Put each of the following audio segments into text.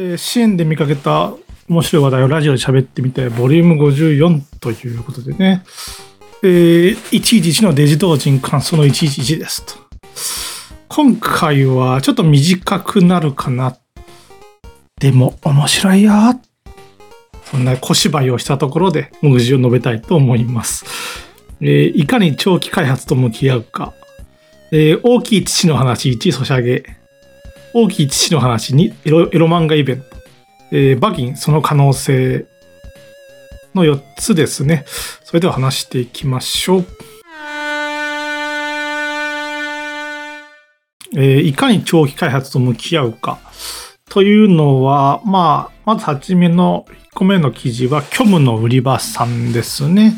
えー、支援で見かけた面白い話題をラジオで喋ってみて、ボリューム54ということでね、えー、111のデジ同人感想の111ですと。今回はちょっと短くなるかな。でも面白いよ。そんな小芝居をしたところで、目次を述べたいと思います。えー、いかに長期開発と向き合うか。えー、大きい父の話1、ソシャゲ。大きい父の話2、エロエロ漫画イベント。えー、バギン、その可能性の4つですね。それでは話していきましょう。えー、いかに長期開発と向き合うかというのは、まあ、まずはじめの1個目の記事は、虚無の売り場さんですね。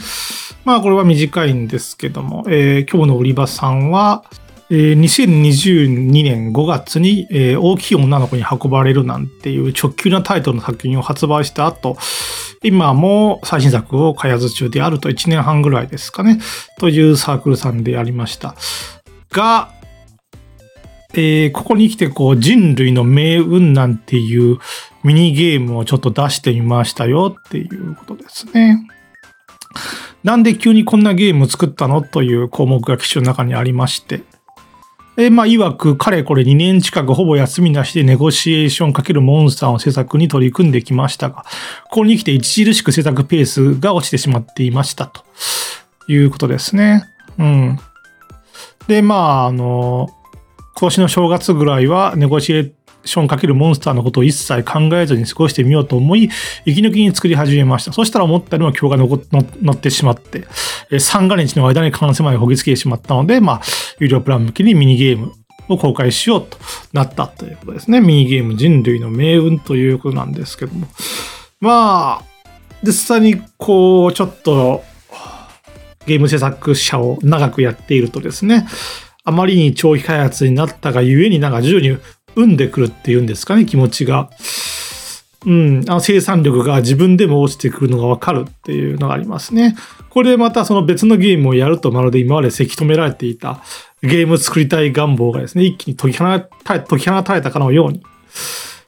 まあ、これは短いんですけども、えー、虚無の売り場さんは、え、2022年5月に、え、大きい女の子に運ばれるなんていう直球なタイトルの作品を発売した後、今も最新作を開発中であると1年半ぐらいですかね、というサークルさんでありました。が、えー、ここに来てこう人類の命運なんていうミニゲームをちょっと出してみましたよっていうことですね。なんで急にこんなゲーム作ったの？という項目が記事の中にありまして、え、まあ、曰く、彼これ2年近くほぼ休みなしでネゴシエーションかけるモンスターの制作に取り組んできましたが、ここに来て著しく制作ペースが落ちてしまっていましたということですね。うん。で、まあ、あの、今年の正月ぐらいはネゴシエションかけるモンスターのことを一切考えずに過ごしてみようと思い、息抜きに作り始めました。そしたら思ったよりも今日が乗ってしまって、三が日の間に完成までほぎつけてしまったので、まあ、有料プラン向けにミニゲームを公開しようとなったということですね。ミニゲーム人類の命運ということなんですけども。まあ、実際にこう、ちょっと、ゲーム制作者を長くやっているとですね、あまりに長期開発になったがゆえになんか徐々に生んでくるっていうんですかね、気持ちが。うん、あの生産力が自分でも落ちてくるのがわかるっていうのがありますね。これでまたその別のゲームをやるとまるで今までせき止められていたゲーム作りたい願望がですね、一気に解き放た解き放たれたかのように、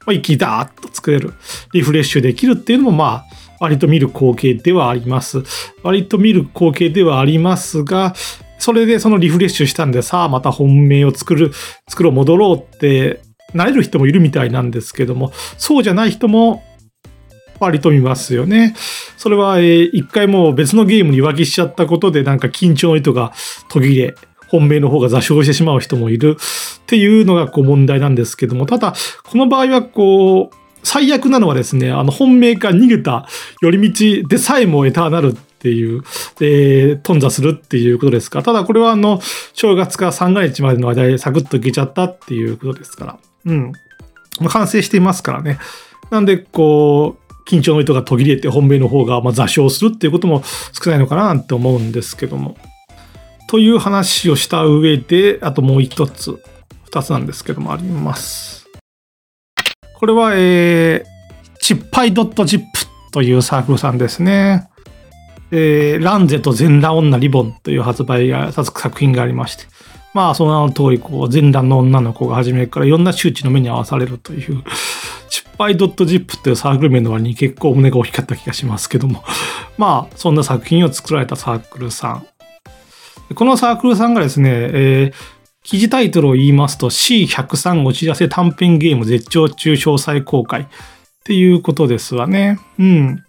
まあ、一気にダーッと作れる、リフレッシュできるっていうのもまあ、割と見る光景ではあります。割と見る光景ではありますが、それでそのリフレッシュしたんで、さあまた本命を作る、作ろう、戻ろうってなれる人もいるみたいなんですけども、そうじゃない人も割と見ますよね。それは、えー、一回もう別のゲームに浮気しちゃったことでなんか緊張の糸が途切れ、本命の方が座礁してしまう人もいるっていうのがこう問題なんですけども、ただ、この場合はこう、最悪なのはですね、あの本命から逃げた寄り道でさえもエターナルっていう、えー、頓挫するっていうことですか。ただこれはあの、正月から三が日までの間でサクッといけちゃったっていうことですから。うん。完成していますからね。なんで、こう、緊張の糸が途切れて本命の方がまあ座礁するっていうことも少ないのかななんて思うんですけども。という話をした上で、あともう一つ、二つなんですけどもあります。これは、えー、チッパイ .zip というサークルさんですね。えー、ランゼと全裸女リボンという発売が、作品がありまして。まあ、その名の通り、こう、全裸の女の子が初めからいろんな周知の目に合わされるという、失敗 .zip っていうサークル名の割に結構胸が大きかった気がしますけども。まあ、そんな作品を作られたサークルさん。このサークルさんがですね、えー、記事タイトルを言いますと C103 お知らせ短編ゲーム絶頂中詳細公開っていうことですわね。うん。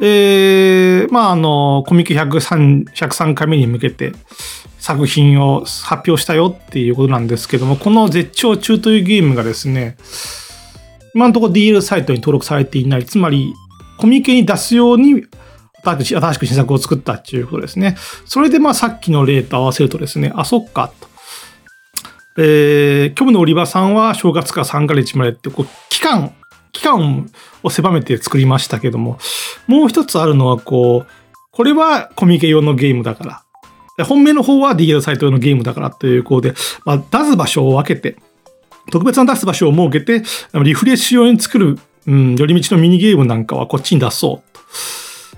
えー、まあ、あの、コミケ 103, 103回目に向けて作品を発表したよっていうことなんですけども、この絶頂中というゲームがですね、今のところ DL サイトに登録されていない、つまりコミケに出すように新しく新作を作ったっていうことですね。それでまあさっきの例と合わせるとですね、あ、そっか、と。えー、虚無の売り場さんは正月から3ヶ月までって、こう、期間期間を狭めて作りましたけども、もう一つあるのはこう、これはコミケ用のゲームだから。本命の方は DL サイト用のゲームだからというこうで、まあ、出す場所を分けて、特別な出す場所を設けて、リフレッシュ用に作る、うん、寄り道のミニゲームなんかはこっちに出そうと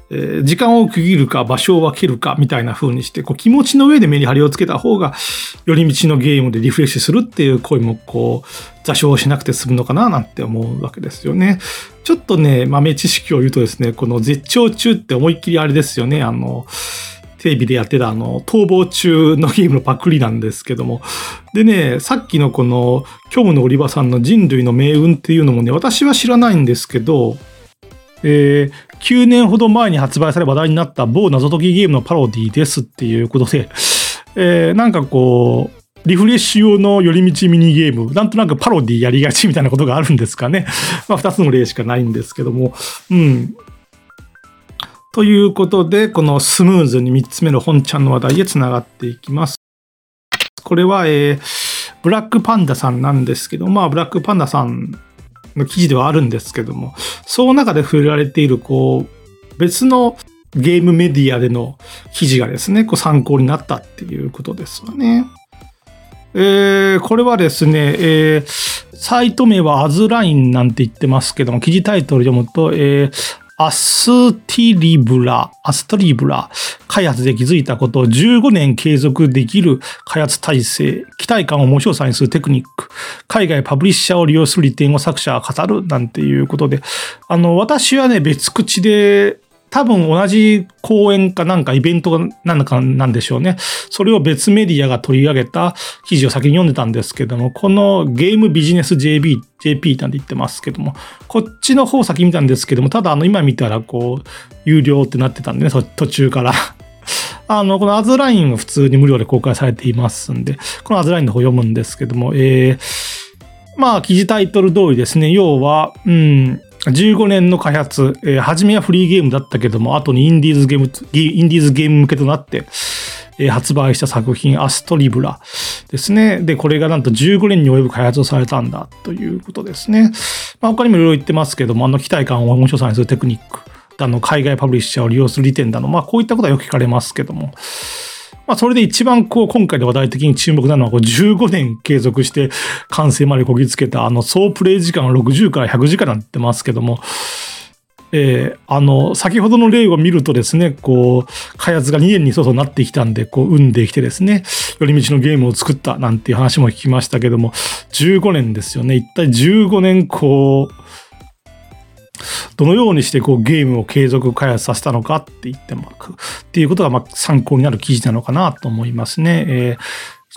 えー、時間を区切るか場所を分けるかみたいな風にして、こう気持ちの上でメリハリをつけた方が、寄り道のゲームでリフレッシュするっていう声もこう、座礁しなくて済むのかななんて思うわけですよね。ちょっとね、豆知識を言うとですね、この絶頂中って思いっきりあれですよね、あの、テレビでやってたあの、逃亡中のゲームのパクリなんですけども。でね、さっきのこの、虚無のオリバさんの人類の命運っていうのもね、私は知らないんですけど、えー、9年ほど前に発売され話題になった某謎解きゲームのパロディですっていうことで、えー、なんかこう、リフレッシュ用の寄り道ミニゲーム、なんとなくパロディやりがちみたいなことがあるんですかね。まあ、2つの例しかないんですけども。うん。ということで、このスムーズに3つ目の本ちゃんの話題へつながっていきます。これは、えー、ブラックパンダさんなんですけど、まあ、ブラックパンダさんの記事ではあるんですけども、その中で触れられている、こう、別のゲームメディアでの記事がですね、こう参考になったっていうことですよね。えー、これはですね、えー、サイト名はアズラインなんて言ってますけども、記事タイトル読むと、えー、アスティリブラ、アストリブラ、開発で気づいたことを15年継続できる開発体制、期待感を面白さにするテクニック、海外パブリッシャーを利用する利点を作者は語るなんていうことで、あの、私はね、別口で多分同じ講演かなんかイベントなんかなんでしょうね。それを別メディアが取り上げた記事を先に読んでたんですけども、このゲームビジネス JB、JP なんて言ってますけども、こっちの方先見たんですけども、ただあの今見たらこう、有料ってなってたんでね、途中から。あの、このアズラインは普通に無料で公開されていますんで、このアズラインの方読むんですけども、えー、まあ、記事タイトル通りですね、要は、うん、15年の開発、えー、初めはフリーゲームだったけども、後にインディーズゲーム、インディーズゲーム向けとなって、えー、発売した作品、アストリブラですね。で、これがなんと15年に及ぶ開発をされたんだということですね。まあ、他にもいろいろ言ってますけども、あの、期待感を面白さにするテクニックだの、海外パブリッシャーを利用する利点だの、まあ、こういったことはよく聞かれますけども、まあ、それで一番こう、今回で話題的に注目なのは、こう、15年継続して完成までこぎつけた、あの、総プレイ時間は60から100時間なんてますけども、えー、あの、先ほどの例を見るとですね、こう、開発が2年にそそなってきたんで、こう、生んできてですね、寄り道のゲームを作ったなんていう話も聞きましたけども、15年ですよね。一体15年、こう、どのようにしてこうゲームを継続開発させたのかって言ってもっていうことがま参考になる記事なのかなと思いますね。えー、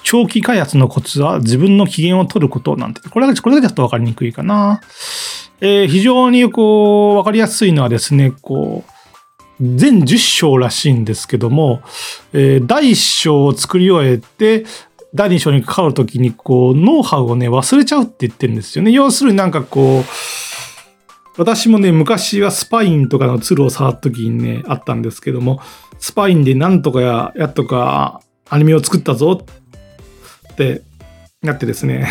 長期開発のコツは自分の機嫌を取ることなんて、これだけ、これだけだと分かりにくいかな。えー、非常にこう、分かりやすいのはですね、こう、全10章らしいんですけども、えー、第1章を作り終えて、第2章に関わるときに、こう、ノウハウをね、忘れちゃうって言ってるんですよね。要するになんかこう、私もね、昔はスパインとかのツルを触った時にね、あったんですけども、スパインでなんとかや、やっとかアニメを作ったぞってなってですね、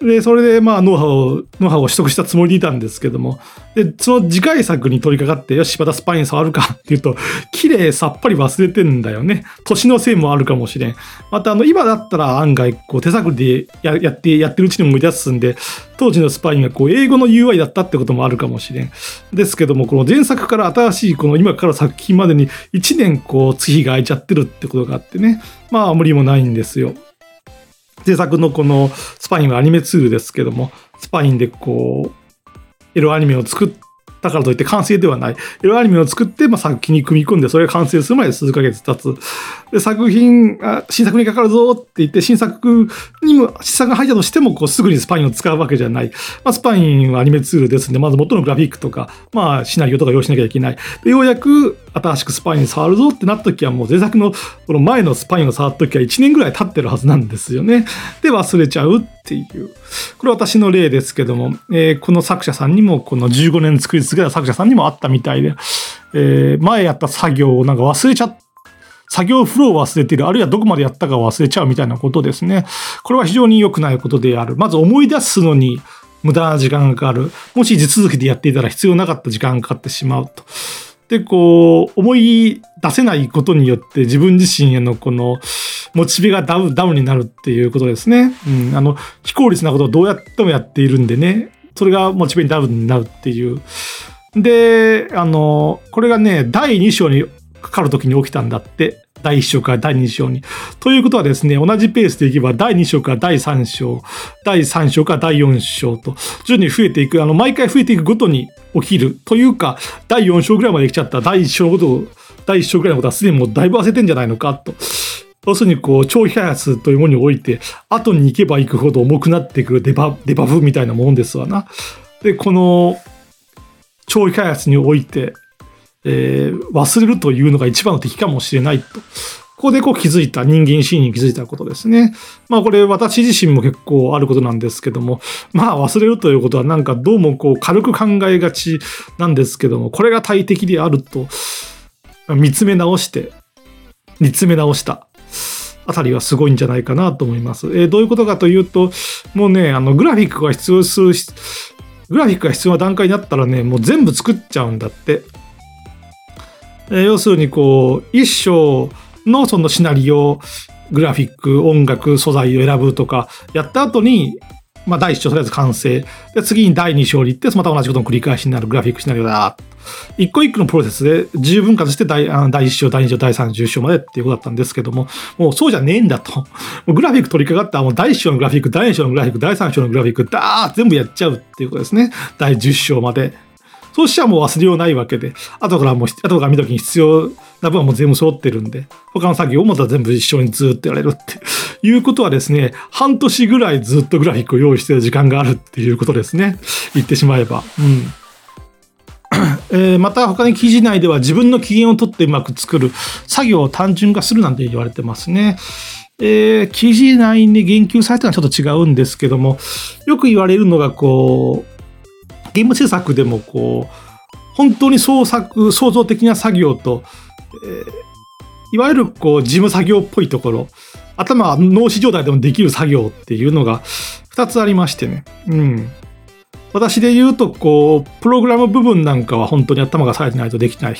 で、それでまあノウハウを、ノウハウを取得したつもりでいたんですけども、で、その次回作に取り掛かって、よし、またスパイン触るかっていうと、綺麗さっぱり忘れてんだよね。年のせいもあるかもしれん。またあの、今だったら案外、こう手探りでややって、やってるうちに思い出すんで、当時のスパインがこう英語の UI だったってこともあるかもしれん。ですけども、この前作から新しいこの今から作品までに1年こう月日が空いちゃってるってことがあってね、まあ無理もないんですよ。制作のこのスパインはアニメツールですけども、スパインでこう、エロアニメを作っだからといって完成ではない。エロアニメを作って、まあ、作品に組み込んで、それが完成するまで数ヶ月経つ。で、作品、あ新作にかかるぞって言って、新作にも、試作が入ったとしても、こう、すぐにスパインを使うわけじゃない。まあ、スパインはアニメツールですんで、まず元のグラフィックとか、まあ、シナリオとか用意しなきゃいけない。で、ようやく、新しくスパインに触るぞってなった時は、もう前作の、この前のスパインを触った時は1年ぐらい経ってるはずなんですよね。で、忘れちゃうっていう。これ私の例ですけども、えー、この作者さんにも、この15年作り続けた作者さんにもあったみたいで、えー、前やった作業をなんか忘れちゃった作業フローを忘れている、あるいはどこまでやったか忘れちゃうみたいなことですね。これは非常に良くないことである。まず思い出すのに無駄な時間がかかる。もし地続きでやっていたら必要なかった時間がかかってしまうと。で、こう、思い出せないことによって自分自身へのこの、モチベがダウン、ダウンになるっていうことですね。うん、あの、非効率なことをどうやってもやっているんでね、それがモチベにダウンになるっていう。で、あの、これがね、第2章にかかる時に起きたんだって。第1章から第2章に。ということはですね、同じペースでいけば、第2章から第3章、第3章から第4章と、徐々に増えていく、あの、毎回増えていくごとに起きる。というか、第4章ぐらいまで来ちゃった第1章のこと、第1章ぐらいのことはすでにもうだいぶ忘れてんじゃないのかと。要するに、こう、長期開発というものにおいて、後に行けば行くほど重くなってくるデバデバフみたいなもんですわな。で、この、長期開発において、えー忘れるというのが一番の敵かもしれないと。ここでこう気づいた、人間心理に気づいたことですね。まあこれ私自身も結構あることなんですけども、まあ忘れるということはなんかどうもこう軽く考えがちなんですけども、これが大敵であると見つめ直して、見つめ直した。あたりはすごいんじゃないかなと思います。えーどういうことかというと、もうね、あの、グラフィックが必要する、グラフィックが必要な段階になったらね、もう全部作っちゃうんだって。えー要するにこう、一章のそのシナリオ、グラフィック、音楽、素材を選ぶとか、やった後に、まあ第一章とりあえず完成。で、次に第二章に行って、また同じことの繰り返しになるグラフィックシナリオだ。一個一個のプロセスで十分割して第第1章、第2章、第3章、10章までっていうことだったんですけども、もうそうじゃねえんだと。グラフィック取り掛かったらもう第1章のグラフィック、第2章のグラフィック、第3章のグラフィック、ダー全部やっちゃうっていうことですね。第10章まで。そうしたらもう忘れようないわけで、後からもう、後から見た時に必要な分はもう全部揃ってるんで、他の作業をまた全部一緒にずっとやれるって いうことはですね、半年ぐらいずっとグラフィックを用意してる時間があるっていうことですね。言ってしまえば。うん。えーまた他に記事内では自分の機嫌を取ってうまく作る作業を単純化するなんて言われてますね。えー記事内に言及されたのはちょっと違うんですけども、よく言われるのがこう、ゲーム制作でもこう、本当に創作、創造的な作業と、えーいわゆるこう事務作業っぽいところ、頭は脳死状態でもできる作業っていうのが2つありましてね。うん。私で言うと、こう、プログラム部分なんかは本当に頭が冴えてないとできない。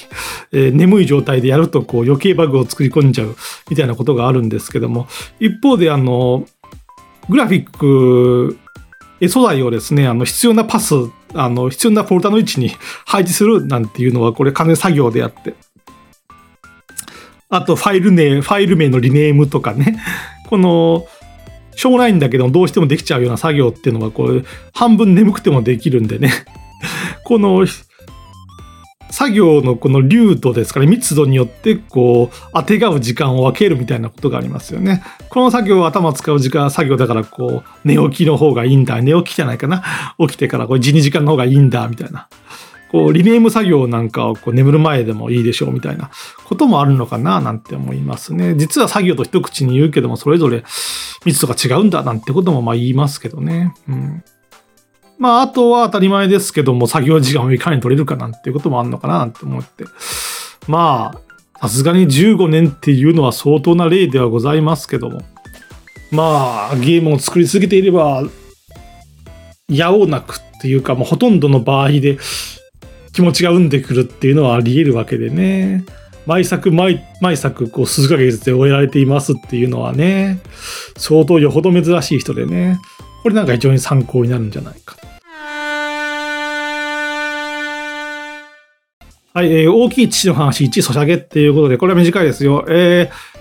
えー眠い状態でやると、こう、余計バグを作り込んじゃうみたいなことがあるんですけども、一方で、あの、グラフィック、絵素材をですね、あの、必要なパス、あの、必要なフォルダの位置に配置するなんていうのは、これ、完全作業であって。あと、ファイル名、ファイル名のリネームとかね、この、しょうがないんだけど、どうしてもできちゃうような作業っていうのが、こう、半分眠くてもできるんでね。この、作業のこの流度ですかね、密度によって、こう、当てがう時間を分けるみたいなことがありますよね。この作業は頭を使う時間、作業だから、こう、寝起きの方がいいんだ。寝起きじゃないかな。起きてから、これ1、2時間の方がいいんだ、みたいな。こう、リネーム作業なんかをこう眠る前でもいいでしょう、みたいなこともあるのかな、なんて思いますね。実は作業と一口に言うけども、それぞれ密度が違うんだ、なんてこともまあ言いますけどね。うん。まあ、あとは当たり前ですけども、作業時間をいかに取れるかなんていうこともあるのかな、なんて思って。まあ、さすがに15年っていうのは相当な例ではございますけども。まあ、ゲームを作り続けていれば、やおうなくっていうか、もうほとんどの場合で気持ちが生んでくるっていうのはあり得るわけでね。毎作毎、毎作、こう、数ヶ月で終えられていますっていうのはね、相当よほど珍しい人でね、これなんか非常に参考になるんじゃないか。はい、えー大きい父の話1、ソシャゲっていうことで、これは短いですよ。えー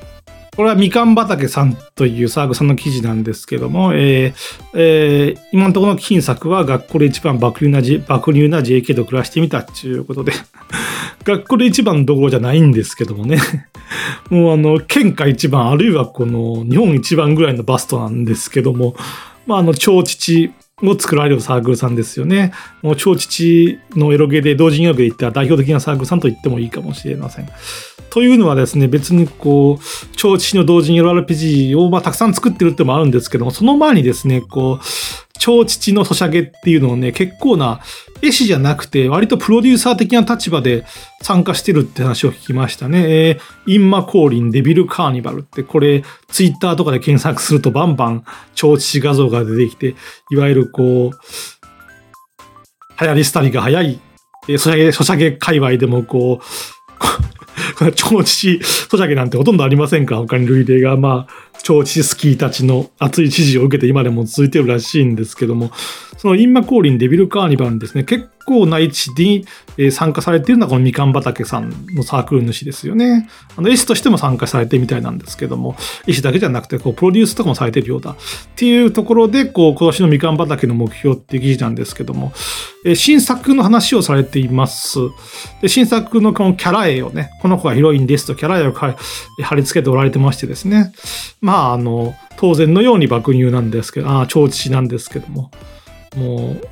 これはみかん畑さんというサーグさんの記事なんですけども、えーえー今のところの金作は学校で一番爆流な、爆流な JK と暮らしてみたっていうことで、学校で一番どころじゃないんですけどもね。もうあの、県下一番、あるいはこの日本一番ぐらいのバストなんですけども、まああの、超父を作られるサークルさんですよね。もう超父のエロゲで同人エロゲで言ったら代表的なサークルさんと言ってもいいかもしれません。というのはですね、別にこう、超父の同人エロ RPG をまあたくさん作ってるってもあるんですけども、その前にですね、こう、超父のソシャゲっていうのをね、結構な絵師じゃなくて、割とプロデューサー的な立場で参加してるって話を聞きましたね。えーインマコーリン、デビルカーニバルって、これ、ツイッターとかで検索するとバンバン超父画像が出てきて、いわゆるこう、流行り廃りが早い、えーソシャゲ、ソシャゲ界隈でもこう、超父ソシャゲなんてほとんどありませんか？他に類例が。まあ、超父スキーたちの熱い支持を受けて今でも続いてるらしいんですけども、そのインマコーリンデビルカーニバルにですね、結構な位置に参加されているのはこのみかん畑さんのサークル主ですよね。あの、絵師としても参加されてみたいなんですけども、絵師だけじゃなくて、こう、プロデュースとかもされてるようだ。っていうところで、こう、今年のみかん畑の目標っていう記事なんですけども、え新作の話をされています。で、新作のこのキャラ絵をね、この子がヒロインですとキャラ絵を貼り付けておられてましてですね。ま、まああの、当然のように爆乳なんですけど、ああ、超父なんですけども、もう、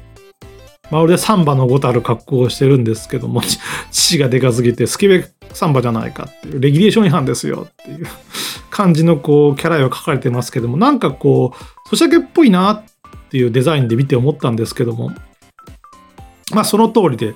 まるでサンバのごたる格好をしてるんですけども、父がでかすぎてスケベサンバじゃないかっていう、レギュレーション違反ですよっていう感じのこう、キャラ絵を描かれてますけども、なんかこう、ソシャゲっぽいなっていうデザインで見て思ったんですけども、まあその通りで、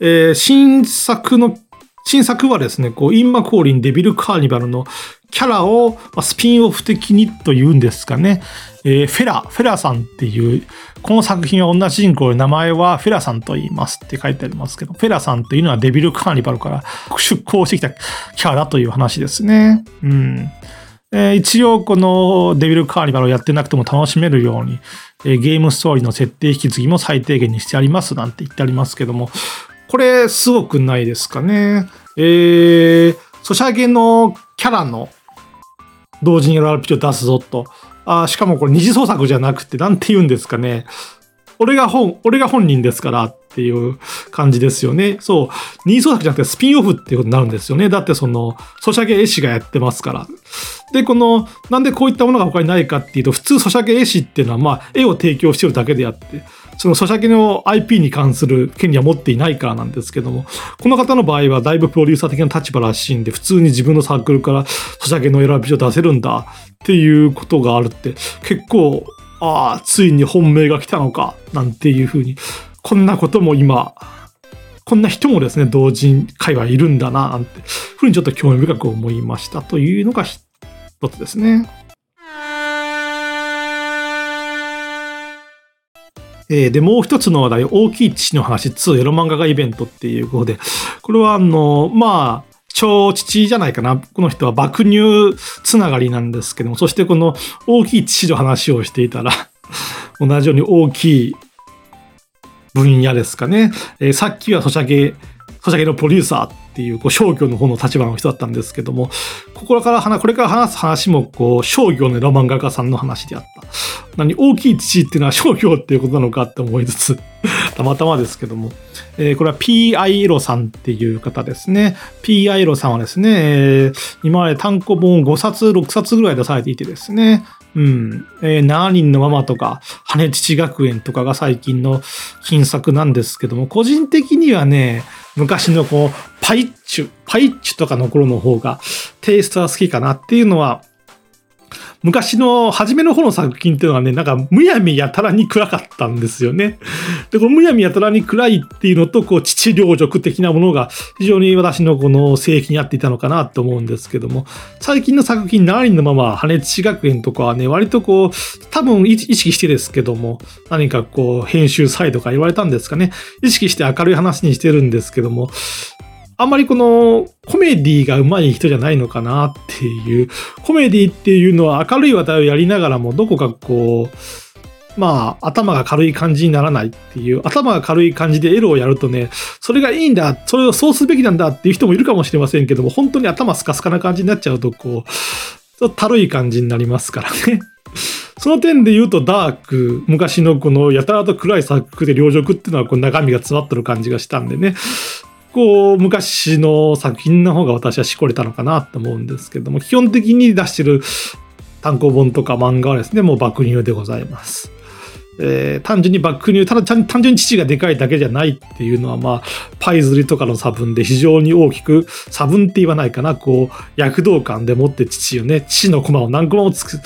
えー、新作の新作はですね、こう、インマコーリン、デビルカーニバルのキャラをスピンオフ的にというんですかね、えー、フェラ、フェラさんっていう、この作品は同じ人口で名前はフェラさんと言いますって書いてありますけど、フェラさんというのはデビルカーニバルから 出向してきたキャラという話ですね。うん。えー、一応このデビルカーニバルをやってなくても楽しめるように、えー、ゲームストーリーの設定引き継ぎも最低限にしてありますなんて言ってありますけども、これすごくないですかね。えー、ソシャゲのキャラの同時に LRPG を出すぞと。あしかもこれ二次創作じゃなくて、なんて言うんですかね。俺が本、俺が本人ですからっていう感じですよね。そう。二次創作じゃなくてスピンオフっていうことになるんですよね。だってその、ソシャゲ絵師がやってますから。で、この、なんでこういったものが他にないかっていうと、普通ソシャゲ絵師っていうのは、まあ、絵を提供してるだけであって、そのソシャゲの IP に関する権利は持っていないからなんですけども、この方の場合はだいぶプロデューサー的な立場らしいんで、普通に自分のサークルからソシャゲの選びを出せるんだっていうことがあるって、結構、ああ、ついに本命が来たのか、なんていうふうに、こんなことも今、こんな人もですね、同人会はいるんだな、なんて、ふうにちょっと興味深く思いましたというのが一つですね。えー、で、もう一つの話題、大きい父の話2エロ漫画家イベントっていうことで、これはあの、まあ、超父じゃないかな。この人は爆乳つながりなんですけども、そしてこの大きい父の話をしていたら、同じように大きい分野ですかね。えー、さっきはソシャゲ、ソシャゲのプロデューサーっていうこう商業の方の立場の人だったんですけども、ここから話、これから話す話もこう商業のロマン画家さんの話であった。何、大きい父っていうのは商業っていうことなのかって思いつつ、たまたまですけども、えー、これは P.I. エロさんっていう方ですね。P.I. エロさんはですね、えー、今まで単行本5冊、6冊ぐらい出されていてですね、うん。えー、7人のママとか、羽父学園とかが最近の金作なんですけども、個人的にはね、昔のこう、パイッチュ、パイッチュとかの頃の方がテイストは好きかなっていうのは昔の初めの方の作品っていうのはね、なんかむやみやたらに暗かったんですよね。で、このむやみやたらに暗いっていうのと、こう、父領辱的なものが非常に私のこの性域に合っていたのかなと思うんですけども、最近の作品、7人のまま、羽父学園とかはね、割とこう、多分意識してですけども、何かこう、編集サイドか言われたんですかね、意識して明るい話にしてるんですけども、あんまりこのコメディが上手い人じゃないのかなっていう、コメディっていうのは明るい話題をやりながらもどこかこう、まあ、頭が軽い感じにならないっていう、頭が軽い感じでエロをやるとね、それがいいんだ、それをそうすべきなんだっていう人もいるかもしれませんけども、本当に頭スカスカな感じになっちゃうと、こう、ちょっとたるい感じになりますからね。その点で言うとダーク、昔のこのやたらと暗い作で両辱っていうのはこう中身が詰まってる感じがしたんでね。こう、昔の作品の方が私はしこれたのかなと思うんですけども、基本的に出してる単行本とか漫画はですね、もう爆乳でございます。えー、単純に爆乳、ただ単純に父がでかいだけじゃないっていうのは、まあ、パイズリとかの差分で非常に大きく、差分って言わないかな、こう、躍動感でもって父をね、父のコマを何コマもつく、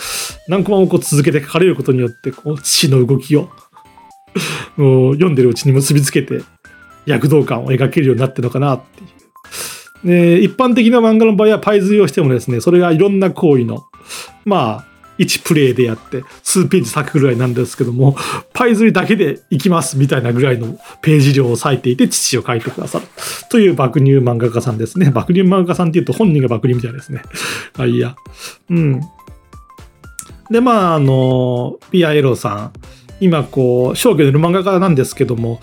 何コマもこう続けて書かれることによって、こう、父の動きを、もう読んでるうちに結びつけて、躍動感を描けるようになってるのかなっていう。で、一般的な漫画の場合はパイズリをしてもですね、それがいろんな行為の、まあ、1プレイでやって、数ページ咲くぐらいなんですけども、パイズリだけでいきますみたいなぐらいのページ量を割いていて、父を書いてくださる。という爆乳漫画家さんですね。爆乳漫画家さんって言うと本人が爆乳みたいですね。あ、いや。うん。で、まあ、あの、ピアエロさん。今、こう、商業でる漫画家なんですけども、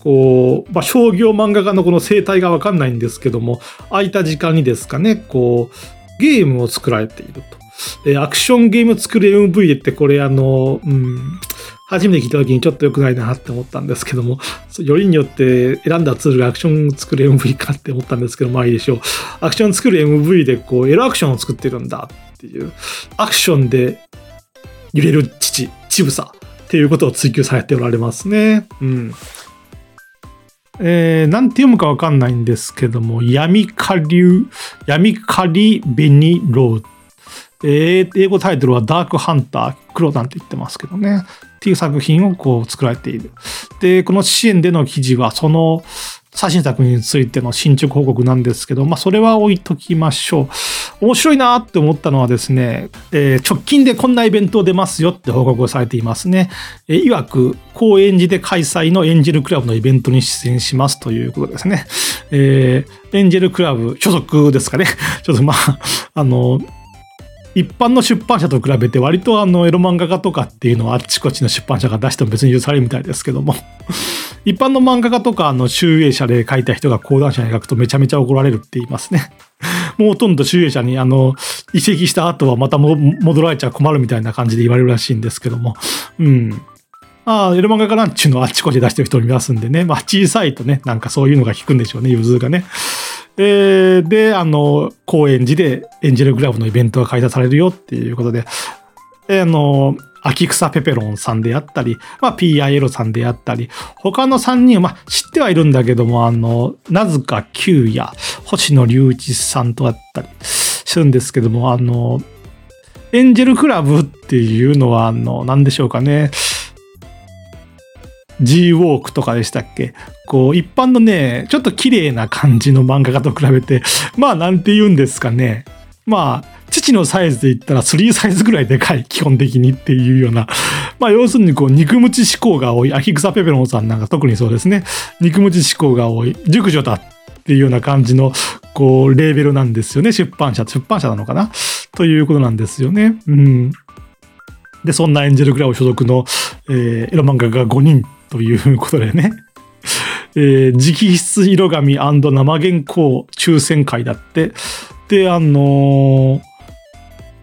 こう、まあ、商業漫画家のこの生態がわかんないんですけども、空いた時間にですかね、こう、ゲームを作られていると。えアクションゲーム作る MV って、これあの、うん、初めて聞いた時にちょっと良くないなって思ったんですけども、よりによって選んだツールがアクション作る MV かって思ったんですけど、まあいいでしょう。アクション作る MV でこう、エロアクションを作ってるんだっていう、アクションで揺れる父、ちぶさっていうことを追求されておられますね。うん。えー、なんて読むかわかんないんですけども、闇下流、闇カリベニロー。えー、英語タイトルはダークハンター、黒なんて言ってますけどね。っていう作品をこう作られている。で、この支援での記事は、その最新作についての進捗報告なんですけど、まあ、それは置いときましょう。面白いなって思ったのはですね、えー、直近でこんなイベント出ますよって報告をされていますね。えー、いわく、高円寺で開催のエンジェルクラブのイベントに出演しますということですね。えー、エンジェルクラブ所属ですかね。ちょっとまあ、あの、一般の出版社と比べて割とあのエロ漫画家とかっていうのはあっちこっちの出版社が出しても別に許されるみたいですけども一般の漫画家とかの集英社で書いた人が講談社に書くとめちゃめちゃ怒られるって言いますね。もうほとんど集英社にあの移籍した後はまた戻られちゃ困るみたいな感じで言われるらしいんですけども。うん。ああ、エロ漫画家なんちゅうのあっちこっち出してる人いますんでね。まあ小さいとね、なんかそういうのが効くんでしょうね、融通がね。えー、で、あの、高円寺でエンジェルグラブのイベントが開催されるよっていうことで、あの、秋草ペペロンさんであったり、まあ、PIL さんであったり、他の3人は、まあ、知ってはいるんだけども、あの、なずか Q や星野隆一さんとあったりするんですけども、あの、エンジェルクラブっていうのは、あの、何でしょうかね。G ウォークとかでしたっけ？こう、一般のね、ちょっと綺麗な感じの漫画家と比べて、まあ、なんて言うんですかね。まあ、父のサイズで言ったら3サイズぐらいでかい、基本的にっていうような。まあ、要するにこう、肉ムチ思考が多い。秋草ペペロンさんなんか特にそうですね。肉ムチ思考が多い。熟女だっていうような感じの、こう、レーベルなんですよね。出版社、出版社なのかな？ということなんですよね。うん。で、そんなエンジェルクラブ所属の、えー、エロ漫画が5人ということでね。えー、直筆色紙生原稿抽選会だって。で、あのー、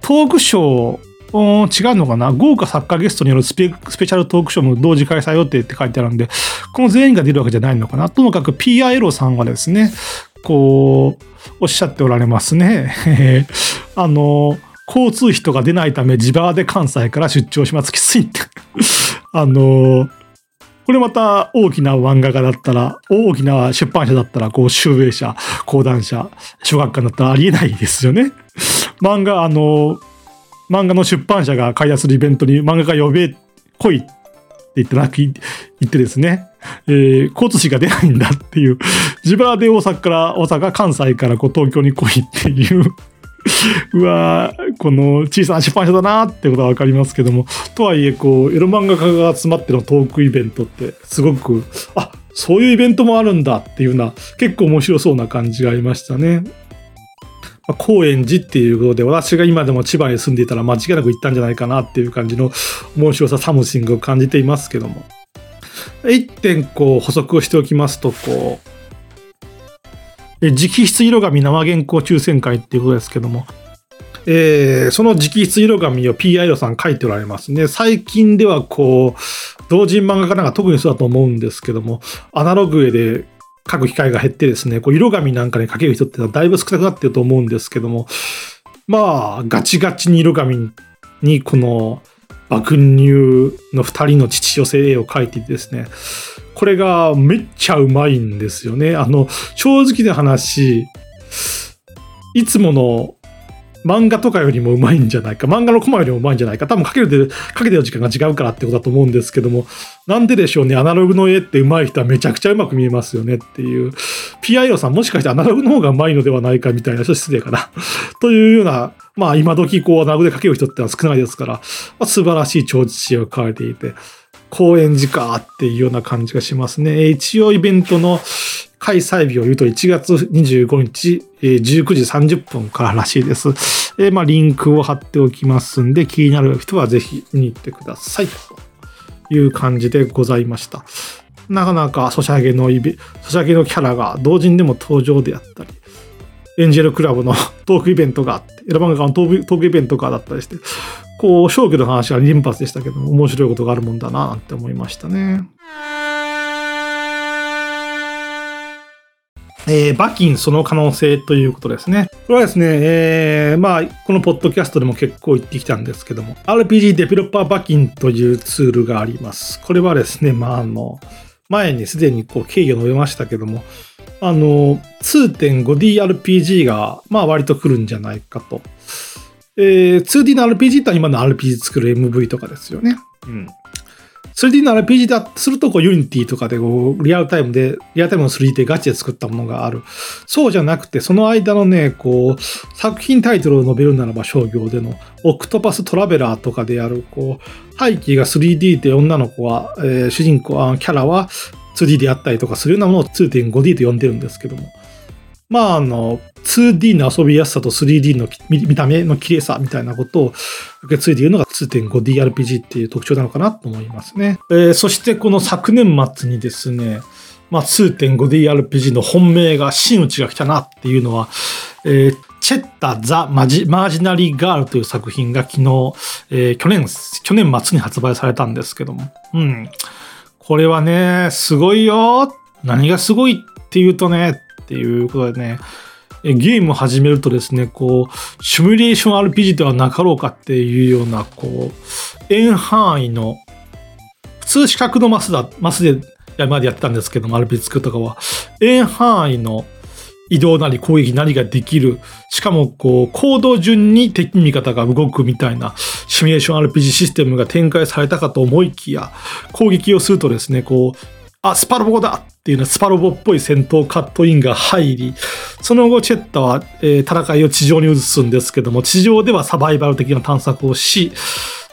トークショー、違うのかな？豪華作家ゲストによるスペシャルトークショーも同時開催予定って書いてあるんで、この全員が出るわけじゃないのかな？ともかく PIL さんはですね、こう、おっしゃっておられますね。あの、交通費とか出ないため自腹で関西から出張します。きついって。あの、これまた大きな漫画家だったら、大きな出版社だったら、こう、集英社、講談社、小学館だったらありえないですよね。漫画、あの、漫画の出版社が開催するイベントに漫画家呼べ、来いって言ってなく、言ってですね、えー、交通費が出ないんだっていう、自腹で大阪から、大阪、関西からこう東京に来いっていう。うわこの小さな出版社だなってことは分かりますけども。とはいえこうエロ漫画家が集まってのトークイベントってすごくあそういうイベントもあるんだっていうな結構面白そうな感じがありましたね。まあ、高円寺っていうことで私が今でも千葉に住んでいたら間違いなく行ったんじゃないかなっていう感じの面白さサムシングを感じていますけども一点こう補足をしておきますとこう直筆色紙生原稿抽選会っていうことですけども、えー、その直筆色紙を PIO さん書いておられますね。最近ではこう、同人漫画家なんか特にそうだと思うんですけども、アナログ絵で書く機会が減ってですね、こう色紙なんかに書ける人ってだいぶ少なくなってると思うんですけども、まあ、ガチガチに色紙にこの爆乳の2人の父寄せ絵を描いていてですね、これがめっちゃうまいんですよね。あの、正直な話、いつもの漫画とかよりもうまいんじゃないか。漫画のコマよりもうまいんじゃないか。多分かけるで、かけてる時間が違うからってことだと思うんですけども、なんででしょうね。アナログの絵って上手い人はめちゃくちゃうまく見えますよねっていう。PIO さんもしかしてアナログの方が上手いのではないかみたいな、ちょっと失礼かな。というような、まあ今時こうアナログでかける人ってのは少ないですから、まあ、素晴らしい超知識を書いていて、公演時かっていうような感じがしますね。一応イベントの開催日を言うと1月25日、19時30分かららしいです。え、まあ、リンクを貼っておきますんで、気になる人はぜひ見に行ってください。という感じでございました。なかなかソシャゲのイベ、ソシャゲのキャラが同人でも登場であったり、エンジェルクラブの トークイベントがあって、エラバンガのトークイベントがだったりして、こう、消去の話が連発でしたけど、面白いことがあるもんだな、なんて思いましたね。えー、馬金その可能性ということですね。これはですね、えー、まあ、このポッドキャストでも結構言ってきたんですけども、RPG デベロッパー馬金というツールがあります。これはですね、まあ、あの、前にすでにこう経緯を述べましたけども、あの、2.5DRPG が、まあ割と来るんじゃないかと。えー、2D の RPG って今の RPG ツクール MV とかですよね。うん。3D の RPG だとすると、こう、 Unity とかで、こう、リアルタイムで、リアルタイムの 3D でガチで作ったものがある。そうじゃなくて、その間のね、こう、作品タイトルを述べるならば商業での、オクトパストラベラーとかである、こう、背景が 3D で女の子は、えー、主人公、キャラは 2D であったりとかするようなものを 2.5D と呼んでるんですけども。まあ、あの、2D の遊びやすさと 3D の見た目の綺麗さみたいなことを受け継いでいるのが 2.5DRPG っていう特徴なのかなと思いますね。えー、そしてこの昨年末にですね、まあ、2.5DRPG の本命が真打ちが来たなっていうのは、えー、チェッタ・ザ・マジマージナリー・ガールという作品が昨日、えー、去年、去年末に発売されたんですけども。うん。これはね、すごいよ。何がすごいっていうとね、っていうことでね、ゲームを始めるとですね、こう、シミュレーション RPG ではなかろうかっていうような、こう、円範囲の、普通四角のマスだ、マスで山でやってたんですけども、RPG 作るとかは、円範囲の移動なり攻撃なりができる。しかも、こう、行動順に敵味方が動くみたいなシミュレーション RPG システムが展開されたかと思いきや、攻撃をするとですね、こう、あ、スパロボだっていうのはスパロボっぽい戦闘カットインが入り、その後チェッタは、えー、戦いを地上に移すんですけども、地上ではサバイバル的な探索をし、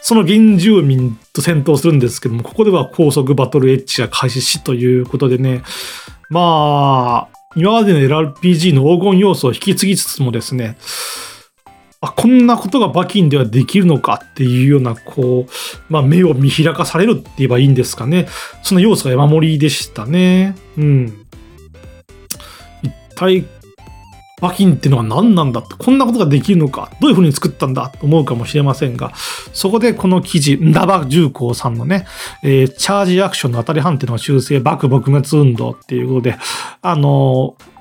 その原住民と戦闘するんですけども、ここでは高速バトルエッジが開始しということでね、まあ、今までの LRPG の黄金要素を引き継ぎつつもですね、あ、こんなことがバキンではできるのかっていうような、こう、まあ、目を見開かされるって言えばいいんですかね。その要素が山盛りでしたね。うん。一体、バキンってのは何なんだって、こんなことができるのか、どういうふうに作ったんだと思うかもしれませんが、そこでこの記事、ダバ重工さんのね、えー、チャージアクションの当たり判定の修正、爆撲滅運動っていうことで、あのー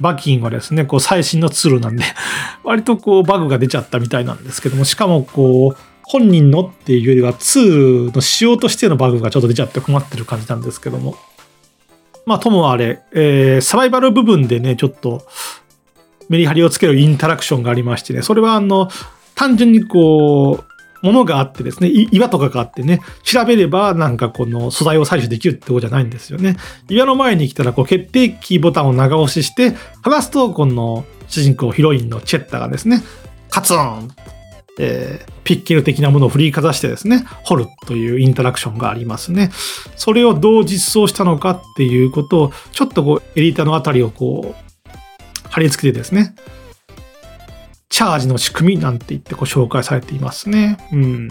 バキンはですね、こう最新のツールなんで 割とこうバグが出ちゃったみたいなんですけども、しかもこう、本人のっていうよりはツールの仕様としてのバグがちょっと出ちゃって困ってる感じなんですけども。まあ、ともあれ、えー、サバイバル部分でね、ちょっとメリハリをつけるインタラクションがありましてね、それはあの、単純にこう、ものがあってですね、岩とかがあってね、調べればなんかこの素材を採取できるってことじゃないんですよね。岩の前に来たらこう決定キーボタンを長押しして、離すとこの主人公ヒロインのチェッタがですね、カツンえー、ピッケル的なものを振りかざしてですね、掘るというインタラクションがありますね。それをどう実装したのかっていうことを、ちょっとこう、エリータのあたりをこう、貼り付けてですね、チャージの仕組みなんて言ってご紹介されていますね。うん。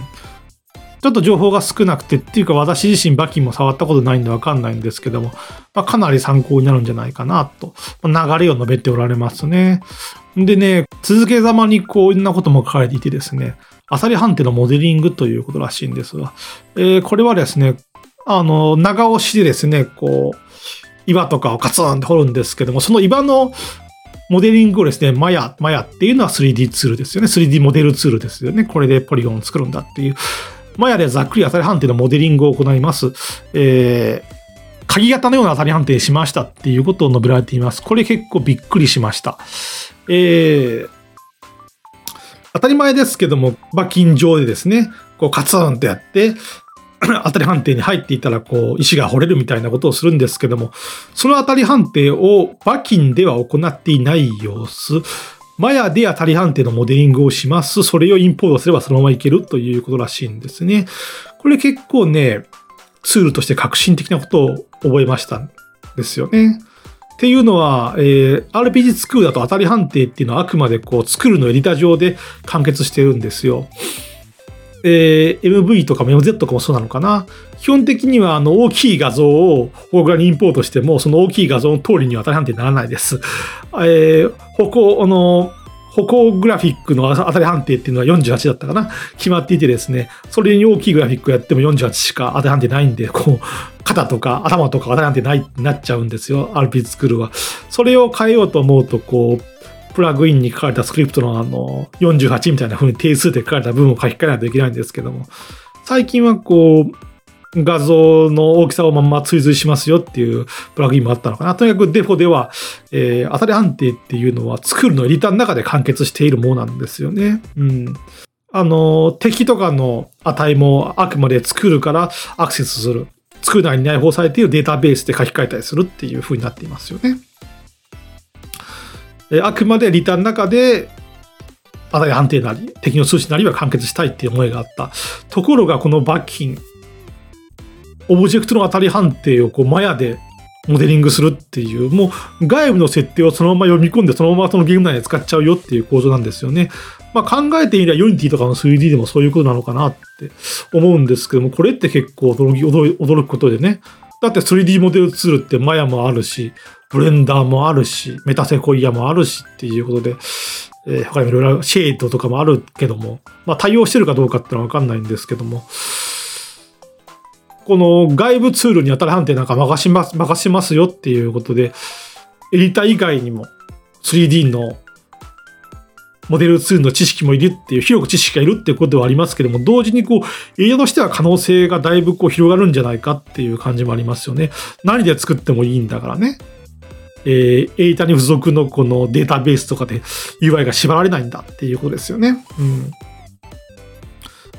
ちょっと情報が少なくてっていうか私自身バキンも触ったことないんでわかんないんですけども、まあ、かなり参考になるんじゃないかなと、まあ流れを述べておられますね。でね、続けざまにこういろんなことも書かれていてですね、アサリ判定のモデリングということらしいんですが、えー、これはですね、あの、長押しでですね、こう、岩とかをカツンって掘るんですけども、その岩のモデリングをですね、マヤ、マヤっていうのは 3D ツールですよね。3D モデルツールですよね。これでポリゴンを作るんだっていう。マヤでざっくり当たり判定のモデリングを行います。えー、鍵型のような当たり判定しましたっていうことを述べられています。これ結構びっくりしました。えー、当たり前ですけども、馬金上でですね、こうカツンとやって、当たり判定に入っていたら、こう、石が掘れるみたいなことをするんですけども、その当たり判定を馬金では行っていない様子。マヤで当たり判定のモデリングをします。それをインポートすればそのままいけるということらしいんですね。これ結構ね、ツールとして革新的なことを覚えましたんですよね。っていうのは、えー、RPG 作るだと当たり判定っていうのはあくまでこう作るのエディタ上で完結してるんですよ。えー、MV とかも MZ とかもそうなのかな。基本的にはあの大きい画像をフォーグラにインポートしても、その大きい画像の通りには当たり判定にならないです。えー、歩行、あの、歩行グラフィックの当たり判定っていうのは48だったかな決まっていてですね、それに大きいグラフィックやっても48しか当たり判定ないんで、こう、肩とか頭とか当たり判定ないなっちゃうんですよ、RP 作るは。それを変えようと思うと、こう、プラグインに書かれたスクリプトのあの、48みたいな風に定数で書かれた部分を書き換えないといけないんですけども、最近はこう、画像の大きさをまんま追随しますよっていうプラグインもあったのかな。とにかくデフォでは、えー、当たり判定っていうのは作るのエディターの中で完結しているものなんですよね。うん。あの、敵とかの値もあくまで作るからアクセスする。作る内に内包されているデータベースで書き換えたりするっていう風になっていますよね。えあくまでリターンの中で当たり判定なり、敵の数値なりは完結したいっていう思いがあった。ところがこのバッキン、オブジェクトの当たり判定をこう Maya でモデリングするっていう、もう外部の設定をそのまま読み込んで、そのままそのゲーム内で使っちゃうよっていう構造なんですよね。まあ考えてみれば Unity とかの 3D でもそういうことなのかなって思うんですけども、これって結構驚き驚くことでね。だって 3D モデルツールって Maya もあるし、ブレンダーもあるし、メタセコイアもあるしっていうことで、えー、他にもいろいろシェードとかもあるけども、まあ対応してるかどうかっていうのはわかんないんですけども、この外部ツールに当たり判定なんか任します、任しますよっていうことで、エディター以外にも 3D のモデルツールの知識もいるっていう、広く知識がいるっていうことではありますけども、同時にこう、エリアとしては可能性がだいぶこう広がるんじゃないかっていう感じもありますよね。何で作ってもいいんだからね。えー、エイタに付属のこのデータベースとかで UI が縛られないんだっていうことですよね。うん。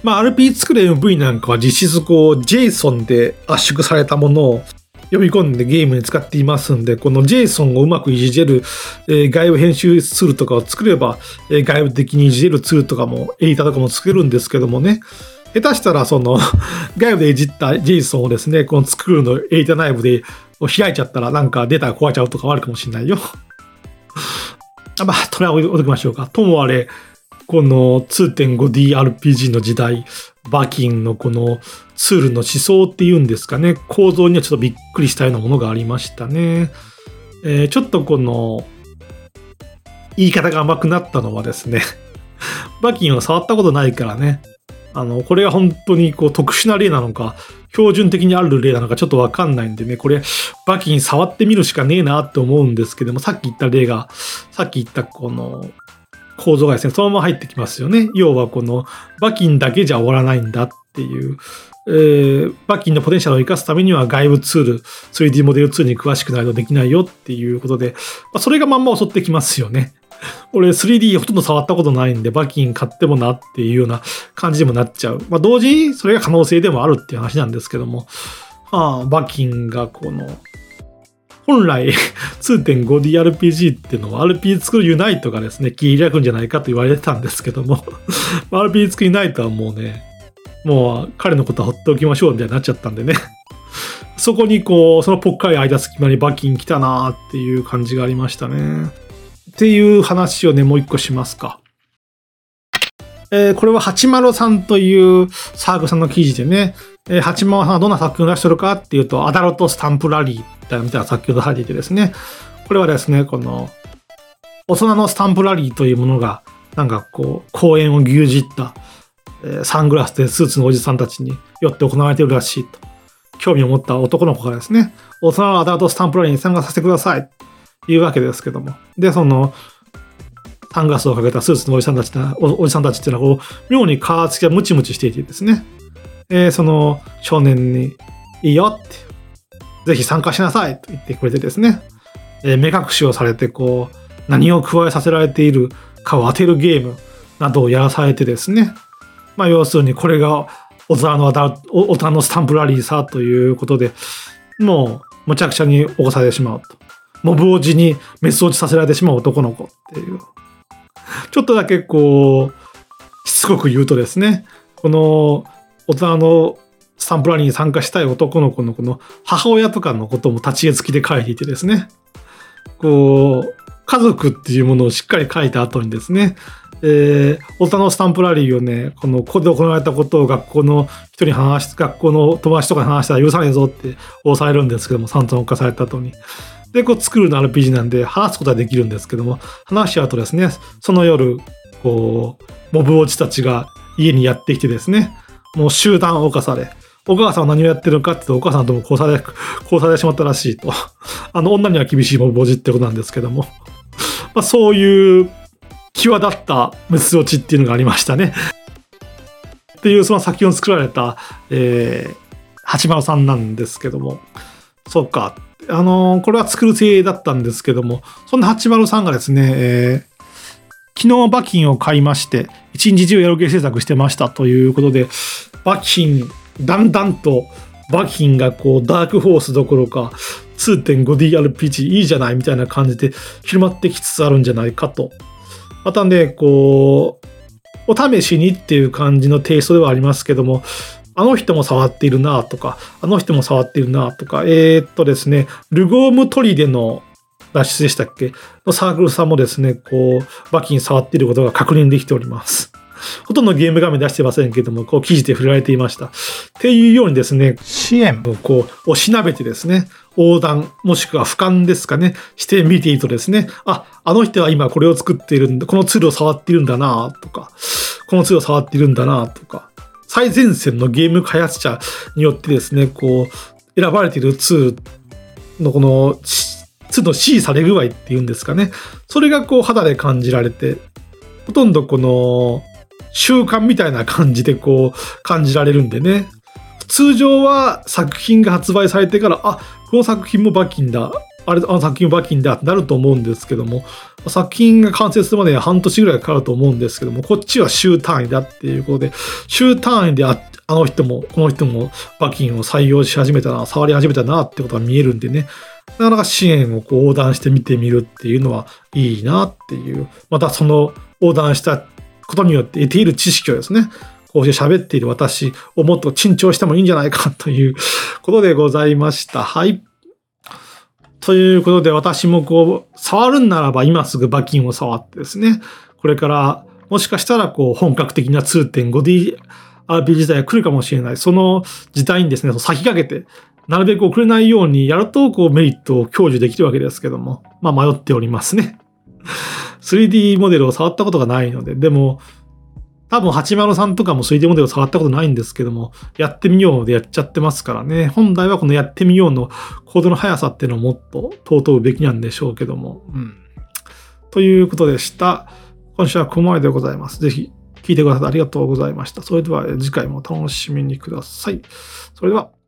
まあ、RP 作る MV なんかは実質こう JSON で圧縮されたものを読み込んでゲームに使っていますんで、この JSON をうまくいじれる、えー、外部編集ツールとかを作れば、えー、外部的にいじれるツールとかも、エディタとかも作れるんですけどもね、下手したらその 外部でいじった JSON をですね、この作るのエディタ内部でを開いちゃったらなんかデータが壊れちゃうとかあるかもしれないよ まあ、とりあえず置いときましょうか。ともあれ、この 2.5DRPG の時代、バキンのこのツールの思想っていうんですかね、構造にはちょっとびっくりしたようなものがありましたね。えー、ちょっとこの言い方が甘くなったのはですね、バキンを触ったことないからね、あの、これが本当にこう特殊な例なのか、標準的にある例なのかちょっとわかんないんでね、これ、バキン触ってみるしかねえなって思うんですけども、さっき言った例が、さっき言ったこの、構造がですね、そのまま入ってきますよね。要はこの、バキンだけじゃ終わらないんだっていう、えー、バキンのポテンシャルを生かすためには外部ツール、3D モデルツールに詳しくないとできないよっていうことで、まあ、それがまんま襲ってきますよね。俺 3D ほとんど触ったことないんで、バキン買ってもなっていうような感じでもなっちゃう。まあ同時にそれが可能性でもあるっていう話なんですけども、ああ、バキンがこの本来 2.5DRPG っていうのは RP 作るユナイトがですね、切り開くんじゃないかと言われてたんですけども RP 作るユナイトはもうね、もう彼のことはほっておきましょうみたいになっちゃったんでねそこにこう、そのぽっかり間隙間にバキン来たなーっていう感じがありましたね。っていう話をね、もう一個しますか。えー、これは803というサークさんの記事でね、えー、八幡さんはどんな作品を出してるかっていうと、アダルトスタンプラリーみたいな作品を出されていてですね、これはですね、この、大人のスタンプラリーというものが、なんかこう、公演を牛耳った、えー、サングラスでスーツのおじさんたちによって行われているらしいと。興味を持った男の子がですね、大人のアダルトスタンプラリーに参加させてください。いうわけですけども。で、その、サングラスをかけたスーツのおじさんたちおじさんたちっていうのはこう、妙に皮付きがムチムチしていてですね、えー、その少年に、いいよって、ぜひ参加しなさいと言ってくれてですね、えー、目隠しをされて、こう、何を加えさせられているかを当てるゲームなどをやらされてですね、まあ、要するにこれが大人の大人のスタンプラリーさということで、もう、むちゃくちゃに起こされてしまうと。モブ王子に滅相させられてしまう男の子っていう。ちょっとだけこう、しつこく言うとですね、この大人のスタンプラリーに参加したい男の子のこの母親とかのことも立ち絵付きで書いていてですね、こう、家族っていうものをしっかり書いた後にですね、えー、大人のスタンプラリーをね、この、ここで行われたことを学校の人に話し、学校の友達とかに話したら許さねえぞって押されるんですけども、散々犯された後に。で、こう作るの RPG なんで話すことはできるんですけども、話し合うとですね、その夜、こう、モブ落ちたちが家にやってきてですね、もう集団を犯され、お母さんは何をやってるかって言うと、お母さんとも殺され、殺されてしまったらしいと。あの、女には厳しいモブ落ちってことなんですけども。まあ、そういう際立ったムス落ちっていうのがありましたね。っていうその作品を作られた、えー、八丸さんなんですけども。そうか。あの、これは作る性だったんですけども、そんな八丸さんがですね、えー、昨日馬琴を買いまして、一日中エロゲー制作してましたということで、馬琴、だんだんと馬琴がこうダークホースどころか 2.5DRPG いいじゃないみたいな感じで広まってきつつあるんじゃないかと。またね、こう、お試しにっていう感じのテイストではありますけども、あの人も触っているなとか、あの人も触っているなとか、えー、っとですね、ルゴームトリデの脱出でしたっけ？のサークルさんもですね、こう、バキに触っていることが確認できております。ほとんどゲーム画面出してませんけども、こう記事で触れられていました。っていうようにですね、支援をこう、おしなべてですね、横断、もしくは俯瞰ですかね、して見ているとですね、あ、あの人は今これを作っているんだ、このツールを触っているんだなとか、このツールを触っているんだなとか、最前線のゲーム開発者によってですね、こう、選ばれているツールのこの、ツールの支持され具合っていうんですかね、それがこう肌で感じられて、ほとんどこの習慣みたいな感じでこう感じられるんでね。通常は作品が発売されてから、あ、この作品もバキンだ。あれ、あの作品もバキンだってなると思うんですけども、作品が完成するまで半年ぐらいかかると思うんですけども、こっちは週単位だっていうことで、週単位でああの人も、この人もバキンを採用し始めたな、触り始めたなってことが見えるんでね、なかなか支援をこう横断して見てみるっていうのはいいなっていう、またその横断したことによって得ている知識をですね、こうして喋っている私をもっと珍重してもいいんじゃないかということでございました。はい。ということで私もこう、触るんならば今すぐ馬琴を触ってですね、これからもしかしたらこう本格的な 2.5D RP 時代が来るかもしれない。その時代にですね、先駆けて、なるべく遅れないようにやるとこうメリットを享受できるわけですけども、まあ迷っておりますね。3D モデルを触ったことがないので、でも、多分80さんとかも 3D モデルを触ったことないんですけども、やってみようでやっちゃってますからね。本来はこのやってみようのコードの速さっていうのをもっと尊うべきなんでしょうけども。うん。ということでした。今週はここまででございます。ぜひ聞いてくださってありがとうございました。それでは次回も楽しみにください。それでは。